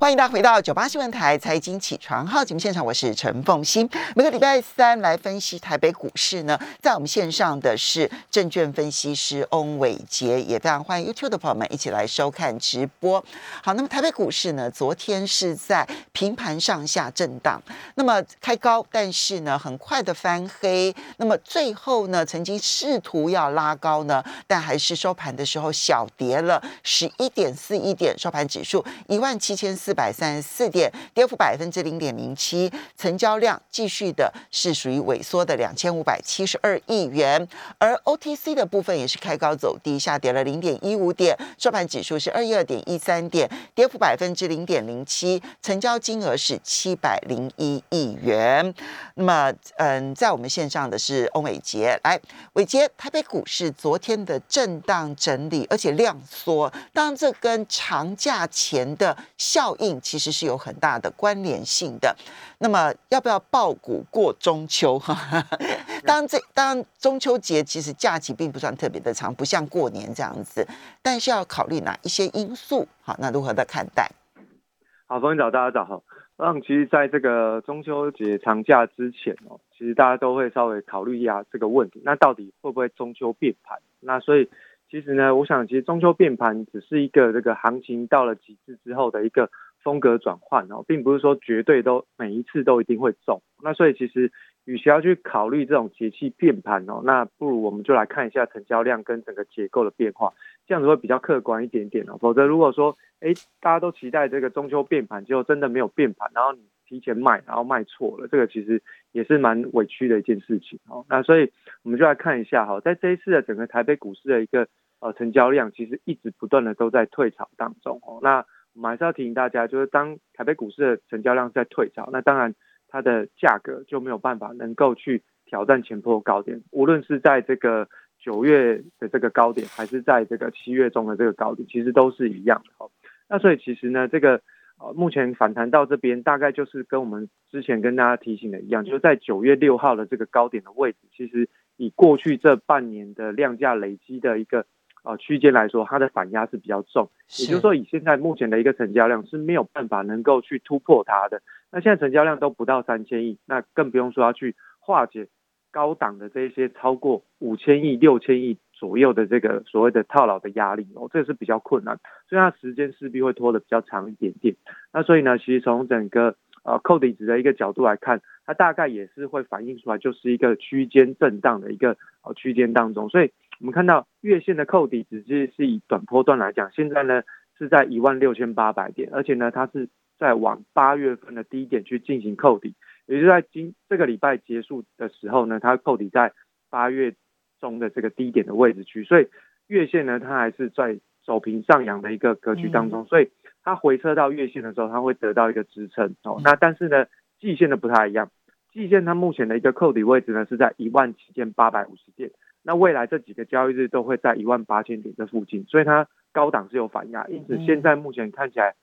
欢迎大家回到九八新闻台财经起床号节目现场，我是陈凤欣。每个礼拜三来分析台北股市呢，在我们线上的是证券分析师翁伟杰，也非常欢迎 YouTube 的朋友们一起来收看直播。好，那么台北股市呢，昨天是在平盘上下震荡，那么开高，但是呢，很快的翻黑，那么最后呢，曾经试图要拉高呢，但还是收盘的时候小跌了十一点四一点，收盘指数一万七千四。四百三十四点，跌幅百分之零点零七，成交量继续的是属于萎缩的两千五百七十二亿元，而 OTC 的部分也是开高走低，下跌了零点一五点，收盘指数是二一二点一三点，跌幅百分之零点零七，成交金额是七百零一亿元。那么，嗯，在我们线上的是欧伟杰，来，伟杰，台北股市昨天的震荡整理，而且量缩，当这跟长假前的效。应其实是有很大的关联性的。那么要不要爆股过中秋？哈，当然这当然中秋节其实假期并不算特别的长，不像过年这样子。但是要考虑哪一些因素？好，那如何的看待？好，欢迎早，大家早好。那其实在这个中秋节长假之前哦，其实大家都会稍微考虑一下这个问题。那到底会不会中秋变盘？那所以其实呢，我想其实中秋变盘只是一个这个行情到了极致之后的一个。风格转换哦，并不是说绝对都每一次都一定会中。那所以其实，与其要去考虑这种节气变盘哦，那不如我们就来看一下成交量跟整个结构的变化，这样子会比较客观一点点哦。否则如果说，哎，大家都期待这个中秋变盘，结果真的没有变盘，然后你提前卖，然后卖错了，这个其实也是蛮委屈的一件事情哦。那所以我们就来看一下哈，在这一次的整个台北股市的一个呃成交量，其实一直不断的都在退潮当中哦。那我们还是要提醒大家，就是当台北股市的成交量在退潮，那当然它的价格就没有办法能够去挑战前波高点。无论是在这个九月的这个高点，还是在这个七月中的这个高点，其实都是一样的。哦，那所以其实呢，这个呃目前反弹到这边，大概就是跟我们之前跟大家提醒的一样，就是在九月六号的这个高点的位置，其实以过去这半年的量价累积的一个。呃，区间来说，它的反压是比较重，也就是说，以现在目前的一个成交量是没有办法能够去突破它的。那现在成交量都不到三千亿，那更不用说要去化解高档的这些超过五千亿、六千亿左右的这个所谓的套牢的压力哦，这是比较困难，所以它时间势必会拖得比较长一点点。那所以呢，其实从整个呃扣底值的一个角度来看，它大概也是会反映出来，就是一个区间震荡的一个呃区间当中，所以。我们看到月线的扣底，只是是以短波段来讲，现在呢是在一万六千八百点，而且呢它是在往八月份的低点去进行扣底，也就在今这个礼拜结束的时候呢，它扣底在八月中的这个低点的位置区，所以月线呢它还是在走平上扬的一个格局当中，所以它回撤到月线的时候，它会得到一个支撑哦。那但是呢，季线的不太一样，季线它目前的一个扣底位置呢是在一万七千八百五十点。那未来这几个交易日都会在一万八千点这附近，所以它高档是有反压，因此现在目前看起来，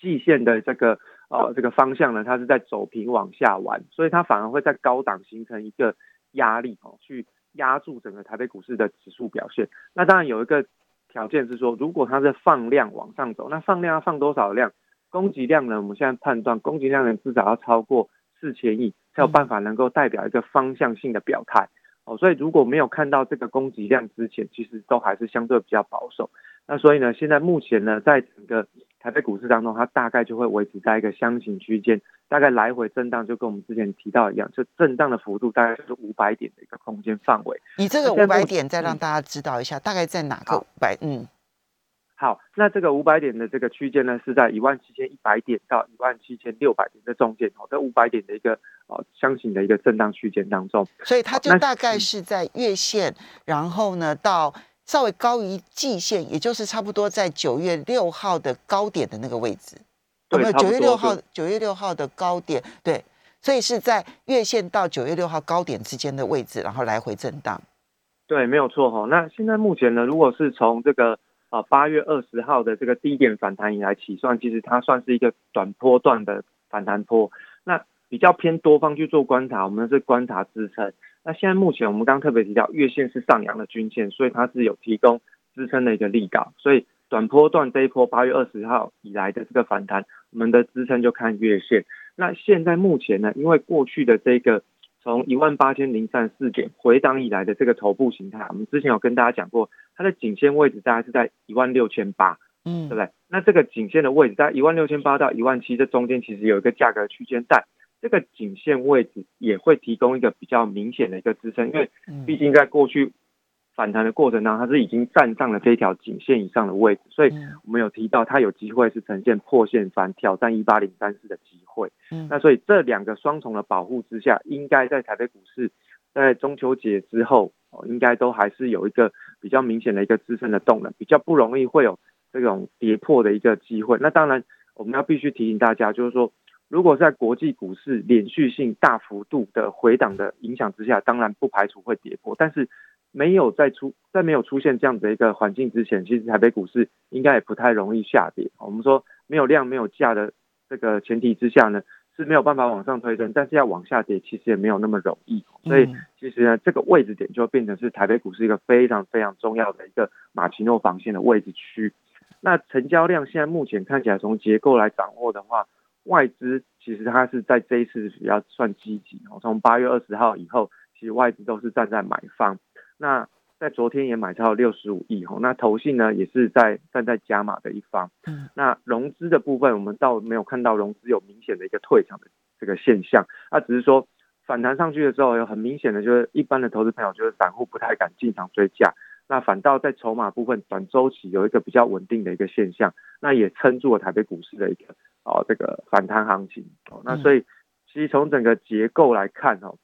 季线的这个呃这个方向呢，它是在走平往下玩，所以它反而会在高档形成一个压力哦，去压住整个台北股市的指数表现。那当然有一个条件是说，如果它是放量往上走，那放量要放多少量？供给量呢？我们现在判断供给量呢至少要超过四千亿，才有办法能够代表一个方向性的表态。哦，所以如果没有看到这个供给量之前，其实都还是相对比较保守。那所以呢，现在目前呢，在整个台北股市当中，它大概就会维持在一个箱型区间，大概来回震荡，就跟我们之前提到一样，就震荡的幅度大概就是五百点的一个空间范围。你这个五百点再让大家知道一下，大概在哪个五百？嗯。好，那这个五百点的这个区间呢，是在一万七千一百点到一万七千六百点的中间哦，这五百点的一个呃箱型的一个震荡区间当中，所以它就大概是在月线，然后呢到稍微高于季线，也就是差不多在九月六号的高点的那个位置，有没有？九月六号九月六号的高点，对，所以是在月线到九月六号高点之间的位置，然后来回震荡。对，没有错哈。那现在目前呢，如果是从这个啊，八月二十号的这个低点反弹以来起算，其实它算是一个短波段的反弹波。那比较偏多方去做观察，我们是观察支撑。那现在目前我们刚刚特别提到月线是上扬的均线，所以它是有提供支撑的一个力道。所以短波段这一波八月二十号以来的这个反弹，我们的支撑就看月线。那现在目前呢，因为过去的这个从一万八千零三十四点回档以来的这个头部形态，我们之前有跟大家讲过，它的颈线位置大概是在一万六千八，嗯，对不对？那这个颈线的位置在一万六千八到一万七，这中间其实有一个价格区间带，这个颈线位置也会提供一个比较明显的一个支撑，因为毕竟在过去。反弹的过程当中，它是已经站上了这条颈线以上的位置，所以我们有提到它有机会是呈现破线翻挑战一八零三四的机会。嗯，那所以这两个双重的保护之下，应该在台北股市在中秋节之后，哦，应该都还是有一个比较明显的一个支撑的动能，比较不容易会有这种跌破的一个机会。那当然，我们要必须提醒大家，就是说，如果在国际股市连续性大幅度的回档的影响之下，当然不排除会跌破，但是。没有在出在没有出现这样的一个环境之前，其实台北股市应该也不太容易下跌。我们说没有量没有价的这个前提之下呢，是没有办法往上推升，但是要往下跌其实也没有那么容易。所以其实呢，这个位置点就变成是台北股市一个非常非常重要的一个马奇诺防线的位置区。那成交量现在目前看起来从结构来掌握的话，外资其实它是在这一次比较算积极。从八月二十号以后，其实外资都是站在买方。那在昨天也买超六十五亿哈，那投信呢也是在站在加码的一方。嗯，那融资的部分，我们倒没有看到融资有明显的一个退场的这个现象，那只是说反弹上去的时候，有很明显的就是一般的投资朋友就是散户不太敢进场追价，那反倒在筹码部分短周期有一个比较稳定的一个现象，那也撑住了台北股市的一个哦这个反弹行情。哦，那所以其实从整个结构来看哦。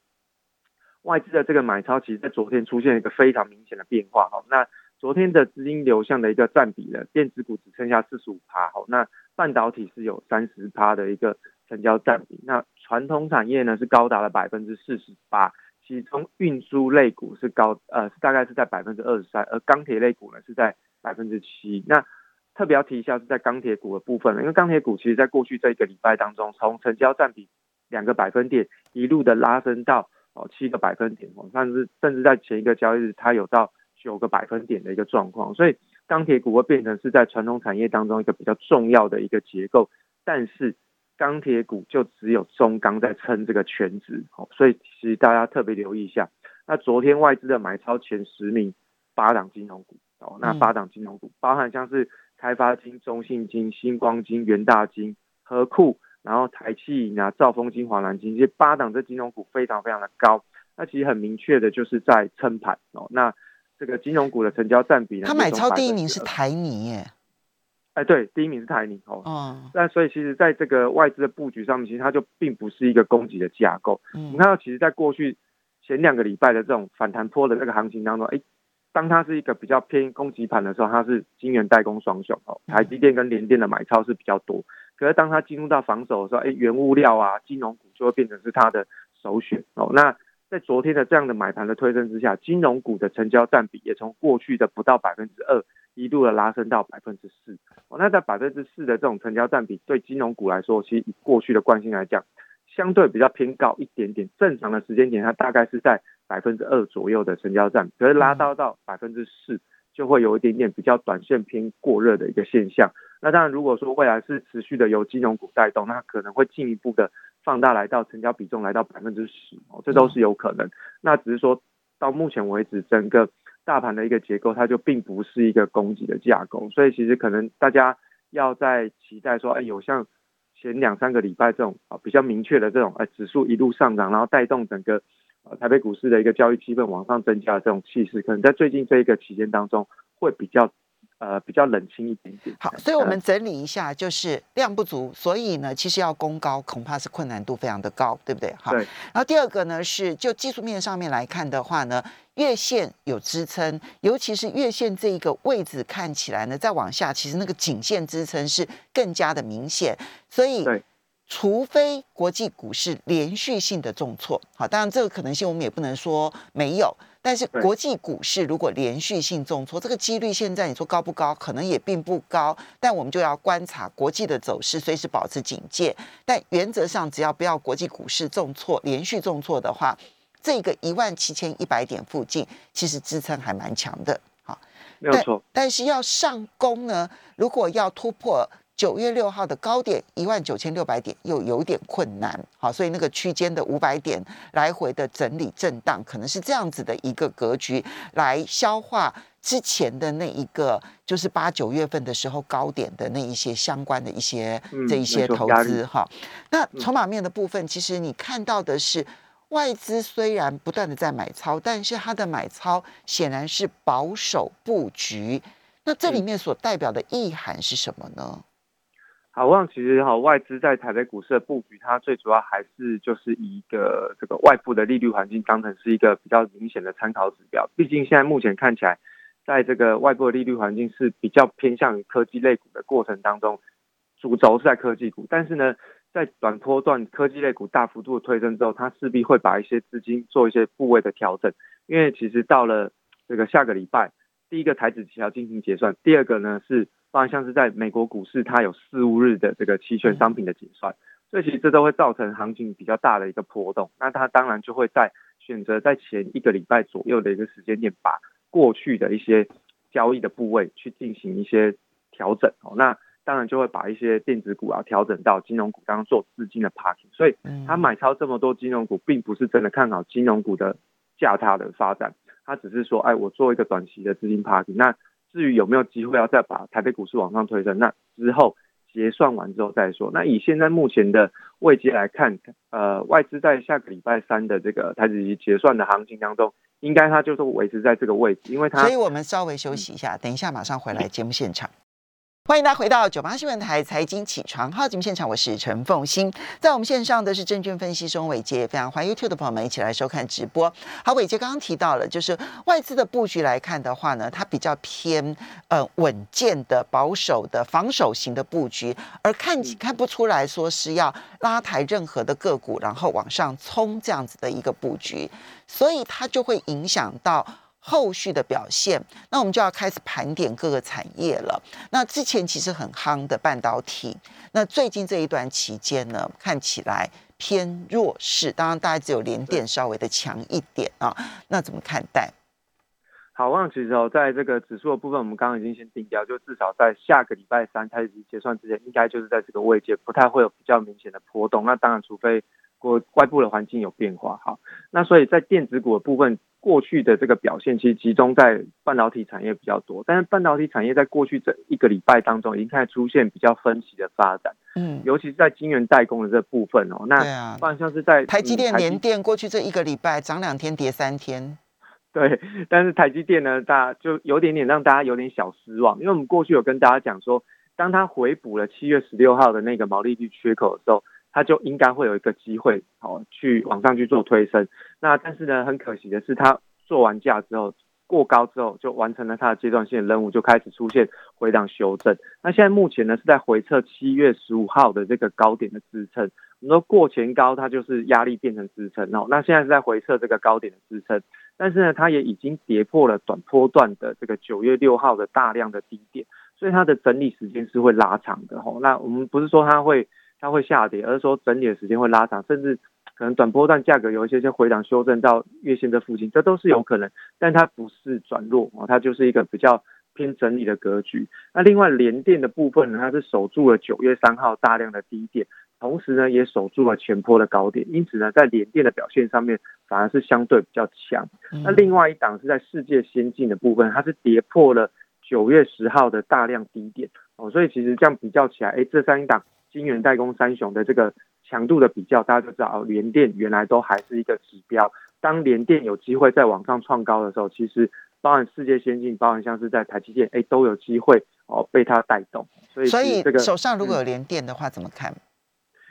外资的这个买超，其实在昨天出现一个非常明显的变化哈。那昨天的资金流向的一个占比呢，电子股只剩下四十五趴哈。那半导体是有三十趴的一个成交占比。那传统产业呢是高达了百分之四十八，其中运输类股是高呃大概是在百分之二十三，而钢铁类股呢是在百分之七。那特别要提一下是在钢铁股的部分，因为钢铁股其实在过去这一个礼拜当中，从成交占比两个百分点一路的拉升到。哦，七个百分点哦，甚至甚至在前一个交易日，它有到九个百分点的一个状况，所以钢铁股会变成是在传统产业当中一个比较重要的一个结构，但是钢铁股就只有中钢在撑这个全值哦，所以其实大家特别留意一下。那昨天外资的买超前十名八档金融股哦，那八档金融股包含像是开发金、中信金、星光金、元大金、和库。然后台气啊、兆丰金、华南金，这八档这金融股非常非常的高，那其实很明确的就是在撑盘哦。那这个金融股的成交占比呢？他买超第一名是台泥耶。哎，对，第一名是台泥哦。哦。那所以其实在这个外资的布局上面，其实它就并不是一个供给的架构。嗯。我们看到，其实在过去前两个礼拜的这种反弹坡的那个行情当中，哎，当它是一个比较偏供给盘的时候，它是金元代工双雄哦，台积电跟联电的买超是比较多。可是当它进入到防守的时候，哎，原物料啊，金融股就会变成是它的首选哦。那在昨天的这样的买盘的推升之下，金融股的成交占比也从过去的不到百分之二，一度的拉升到百分之四。哦，那在百分之四的这种成交占比，对金融股来说，其实以过去的惯性来讲，相对比较偏高一点点。正常的时间点，它大概是在百分之二左右的成交占比，可是拉到到百分之四，就会有一点点比较短线偏过热的一个现象。那当然，如果说未来是持续的由金融股带动，那可能会进一步的放大，来到成交比重来到百分之十哦，这都是有可能。那只是说到目前为止，整个大盘的一个结构，它就并不是一个供给的架构，所以其实可能大家要在期待说，哎，有像前两三个礼拜这种啊比较明确的这种，哎，指数一路上涨，然后带动整个呃台北股市的一个交易气氛往上增加的这种气势，可能在最近这一个期间当中会比较。呃，比较冷清一点点。好，所以我们整理一下，就是量不足，所以呢，其实要攻高恐怕是困难度非常的高，对不对？好。对。然后第二个呢，是就技术面上面来看的话呢，月线有支撑，尤其是月线这一个位置看起来呢，再往下，其实那个颈线支撑是更加的明显。所以，除非国际股市连续性的重挫，好，当然这个可能性我们也不能说没有。但是国际股市如果连续性重挫，这个几率现在你说高不高？可能也并不高。但我们就要观察国际的走势，随时保持警戒。但原则上，只要不要国际股市重挫、连续重挫的话，这个一万七千一百点附近，其实支撑还蛮强的。好，没有错。但是要上攻呢，如果要突破。九月六号的高点一万九千六百点又有点困难，好，所以那个区间的五百点来回的整理震荡，可能是这样子的一个格局来消化之前的那一个，就是八九月份的时候高点的那一些相关的一些这一些投资哈。那筹码面的部分，其实你看到的是外资虽然不断的在买超，但是它的买超显然是保守布局。那这里面所代表的意涵是什么呢？好望其实哈，外资在台北股市的布局，它最主要还是就是以一个这个外部的利率环境当成是一个比较明显的参考指标。毕竟现在目前看起来，在这个外部的利率环境是比较偏向于科技类股的过程当中，主轴是在科技股。但是呢，在短波段科技类股大幅度的推升之后，它势必会把一些资金做一些部位的调整。因为其实到了这个下个礼拜，第一个台子期要进行结算，第二个呢是。包含像是在美国股市，它有四五日的这个期权商品的结算，所以其实这都会造成行情比较大的一个波动。那它当然就会在选择在前一个礼拜左右的一个时间点，把过去的一些交易的部位去进行一些调整哦。那当然就会把一些电子股啊调整到金融股当中做资金的 parking。所以他买超这么多金融股，并不是真的看好金融股的价差的发展，他只是说，哎，我做一个短期的资金 parking。那至于有没有机会要再把台北股市往上推升，那之后结算完之后再说。那以现在目前的位阶来看，呃，外资在下个礼拜三的这个台子期结算的行情当中，应该它就是维持在这个位置，因为它。所以我们稍微休息一下，等一下马上回来节目现场。欢迎大家回到九八新闻台财经起床号节目现场，我是陈凤欣，在我们线上的是证券分析师伟杰，非常欢迎 YouTube 的朋友们一起来收看直播。好，伟杰刚刚提到了，就是外资的布局来看的话呢，它比较偏呃稳健的、保守的、防守型的布局，而看看不出来说是要拉抬任何的个股，然后往上冲这样子的一个布局，所以它就会影响到。后续的表现，那我们就要开始盘点各个产业了。那之前其实很夯的半导体，那最近这一段期间呢，看起来偏弱势。当然，大概只有联电稍微的强一点啊。那怎么看待？好，望其实哦，在这个指数的部分，我们刚刚已经先定掉，就至少在下个礼拜三开始结算之前，应该就是在这个位阶，不太会有比较明显的波动。那当然，除非国外部的环境有变化。好，那所以在电子股的部分。过去的这个表现其实集中在半导体产业比较多，但是半导体产业在过去这一个礼拜当中，已经开始出现比较分歧的发展。嗯，尤其是在晶圆代工的这部分哦，那不然像是在台积电、联电过去这一个礼拜涨两天跌三天。对，但是台积电呢，大家就有点点让大家有点小失望，因为我们过去有跟大家讲说，当它回补了七月十六号的那个毛利率缺口的时候。它就应该会有一个机会，好去往上去做推升。那但是呢，很可惜的是，它做完价之后过高之后，就完成了它的阶段性任务，就开始出现回档修正。那现在目前呢，是在回测七月十五号的这个高点的支撑。我们说过前高，它就是压力变成支撑哦。那现在是在回测这个高点的支撑，但是呢，它也已经跌破了短波段的这个九月六号的大量的低点，所以它的整理时间是会拉长的哦。那我们不是说它会。它会下跌，而是说整理的时间会拉长，甚至可能短波段价格有一些些回档修正到月线这附近，这都是有可能。但它不是转弱哦，它就是一个比较偏整理的格局。那另外连电的部分呢，它是守住了九月三号大量的低点，同时呢也守住了前坡的高点，因此呢在连电的表现上面反而是相对比较强。那另外一档是在世界先进的部分，它是跌破了九月十号的大量低点哦，所以其实这样比较起来，哎，这三档。晶圆代工三雄的这个强度的比较，大家就知道哦，联电原来都还是一个指标。当联电有机会在往上创高的时候，其实包含世界先进，包含像是在台积电，哎，都有机会哦被它带动。所以，所以这个手上如果有联电的话，怎么看？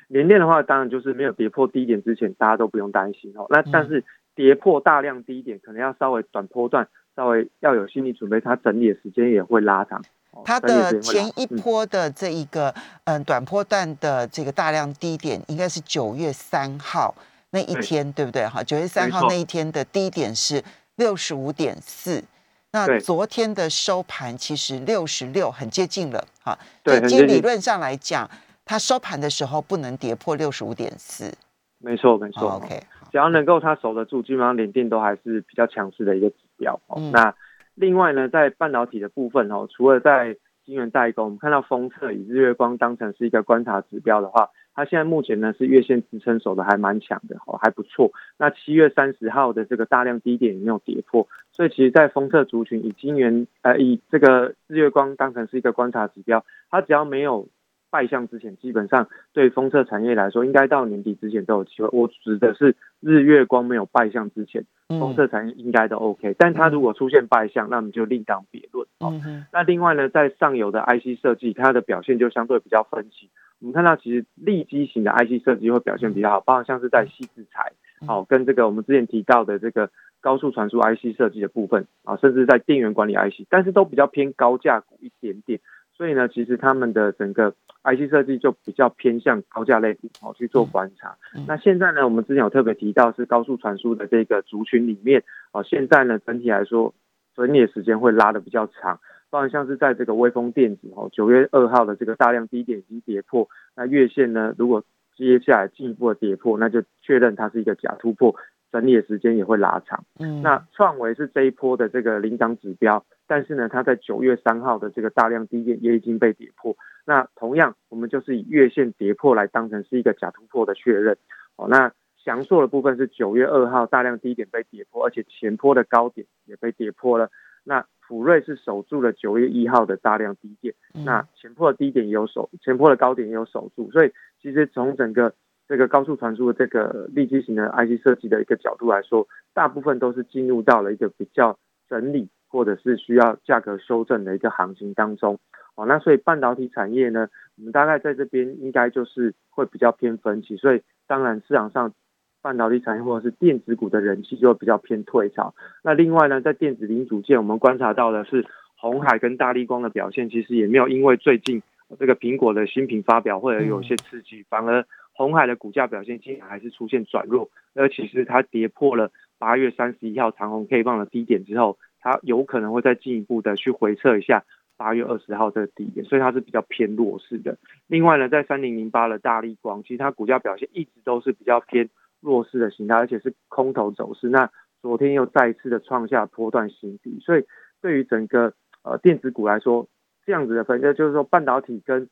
联电的话，当然就是没有跌破低点之前，大家都不用担心哦。那但是跌破大量低点，可能要稍微短波段，稍微要有心理准备，它整理的时间也会拉长。它的前一波的这一个嗯短波段的这个大量低点，应该是九月三号那一天，对不对？哈，九月三号那一天的低点是六十五点四，那昨天的收盘其实六十六，很接近了，哈。对，其实理论上来讲，它收盘的时候不能跌破六十五点四。没错，没错。OK，只要能够它守得住，基本上连电都还是比较强势的一个指标。那另外呢，在半导体的部分哦，除了在晶圆代工，我们看到封测以日月光当成是一个观察指标的话，它现在目前呢是月线支撑守的还蛮强的哦，还不错。那七月三十号的这个大量低点也没有跌破，所以其实，在封测族群以晶圆呃以这个日月光当成是一个观察指标，它只要没有。败相之前，基本上对封测产业来说，应该到年底之前都有机会。我指的是日月光没有败相之前，封测产业应该都 OK。但它如果出现败相，那么就另当别论哦。那另外呢，在上游的 IC 设计，它的表现就相对比较分歧。我们看到，其实立基型的 IC 设计会表现比较好，包括像是在细制材，好跟这个我们之前提到的这个高速传输 IC 设计的部分啊，甚至在电源管理 IC，但是都比较偏高价股一点点。所以呢，其实他们的整个 IC 设计就比较偏向高价类股哦去做观察。那现在呢，我们之前有特别提到是高速传输的这个族群里面哦，现在呢整体来说整理的时间会拉的比较长。包含像是在这个微风电子哦，九月二号的这个大量低点已经跌破，那月线呢如果接下来进一步的跌破，那就确认它是一个假突破。整理的时间也会拉长。嗯，那创维是这一波的这个领涨指标，但是呢，它在九月三号的这个大量低点也已经被跌破。那同样，我们就是以月线跌破来当成是一个假突破的确认。哦，那翔硕的部分是九月二号大量低点被跌破，而且前坡的高点也被跌破了。那普瑞是守住了九月一号的大量低点，那前坡的低点也有守，前坡的高点也有守住。所以其实从整个这个高速传输的这个立基型的 IC 设计的一个角度来说，大部分都是进入到了一个比较整理或者是需要价格修正的一个行情当中。哦，那所以半导体产业呢，我们大概在这边应该就是会比较偏分歧。所以当然市场上半导体产业或者是电子股的人气就会比较偏退潮。那另外呢，在电子零组件，我们观察到的是红海跟大力光的表现，其实也没有因为最近这个苹果的新品发表会而有些刺激，反而。红海的股价表现竟然还是出现转弱，而其实它跌破了八月三十一号长虹 K 棒的低点之后，它有可能会再进一步的去回测一下八月二十号的低点，所以它是比较偏弱势的。另外呢，在三零零八的大力光，其实它股价表现一直都是比较偏弱势的形态，而且是空头走势。那昨天又再一次的创下波段新低，所以对于整个呃电子股来说，这样子的分，就是说半导体跟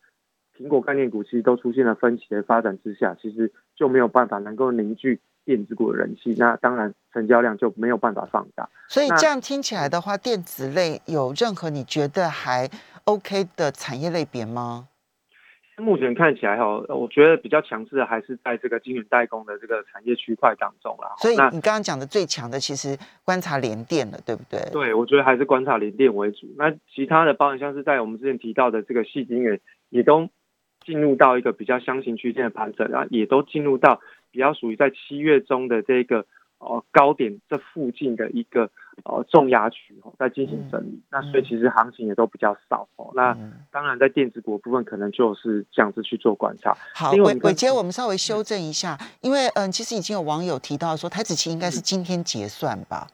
苹果概念股其实都出现了分歧的发展之下，其实就没有办法能够凝聚电子股的人气，那当然成交量就没有办法放大。所以这样听起来的话，电子类有任何你觉得还 OK 的产业类别吗？目前看起来哈，我觉得比较强势的还是在这个晶圆代工的这个产业区块当中啦。所以你刚刚讲的最强的，其实观察联电了，对不对？对，我觉得还是观察联电为主。那其他的，包含像是在我们之前提到的这个细晶圆，也都。进入到一个比较箱型区间的盘整，然后也都进入到比较属于在七月中的这个呃高点这附近的一个呃重压区哦，在进行整理。那所以其实行情也都比较少哦。那当然在电子股部分，可能就是这样子去做观察。好，伟伟杰，我们稍微修正一下，因为嗯，其实已经有网友提到说，台子期应该是今天结算吧？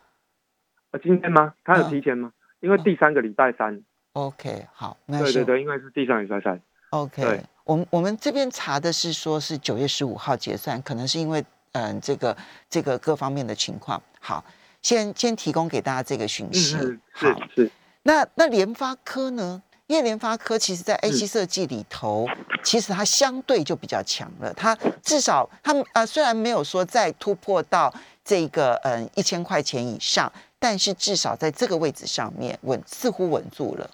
呃，今天吗？他有提前吗？因为第三个礼拜三。OK，好，那对对对，因为是第三个礼拜三。OK，我们我们这边查的是说是九月十五号结算，可能是因为嗯这个这个各方面的情况。好，先先提供给大家这个讯息。好，是。那那联发科呢？因为联发科其实在 A 七设计里头，其实它相对就比较强了。它至少它呃虽然没有说再突破到这个嗯一千块钱以上，但是至少在这个位置上面稳似乎稳住了。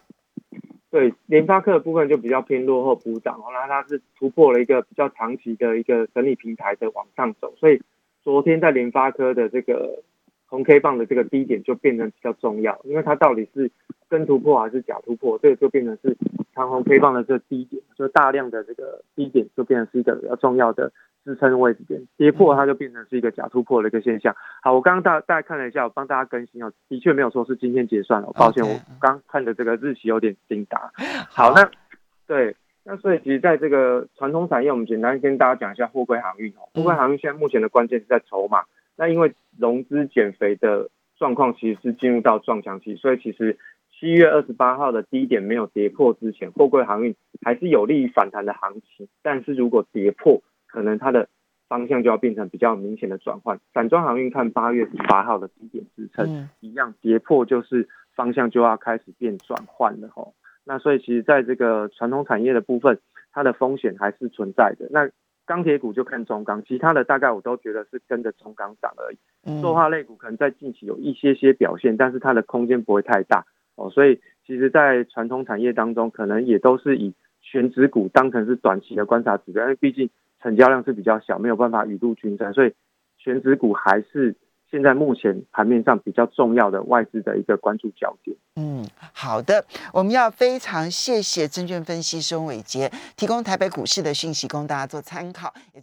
对联发科的部分就比较偏落后补涨，那它是突破了一个比较长期的一个整理平台的往上走，所以昨天在联发科的这个红 K 棒的这个低点就变成比较重要，因为它到底是真突破还是假突破，这个就变成是长红 K 棒的这个低点，就大量的这个低点就变成是一个比较重要的。支撑位置点跌破，它就变成是一个假突破的一个现象。好，我刚刚大大家看了一下，我帮大家更新哦，的确没有说是今天结算了，抱歉，我刚看的这个日期有点精打。好，那对，那所以其实在这个传统产业，我们简单跟大家讲一下货柜航运哦。货柜航运现在目前的关键是在筹码，那因为融资减肥的状况其实是进入到撞墙期，所以其实七月二十八号的低点没有跌破之前，货柜航运还是有利于反弹的行情。但是如果跌破，可能它的方向就要变成比较明显的转换。散装航运看八月十八号的低点支撑，一样跌破就是方向就要开始变转换了吼。那所以其实在这个传统产业的部分，它的风险还是存在的。那钢铁股就看中钢，其他的大概我都觉得是跟着中钢涨而已。塑化类股可能在近期有一些些表现，但是它的空间不会太大哦。所以其实，在传统产业当中，可能也都是以全指股当成是短期的观察指标，因为毕竟成交量是比较小，没有办法雨露均沾，所以全指股还是。现在目前盘面上比较重要的外资的一个关注焦点。嗯，好的，我们要非常谢谢证券分析师伟杰提供台北股市的讯息，供大家做参考。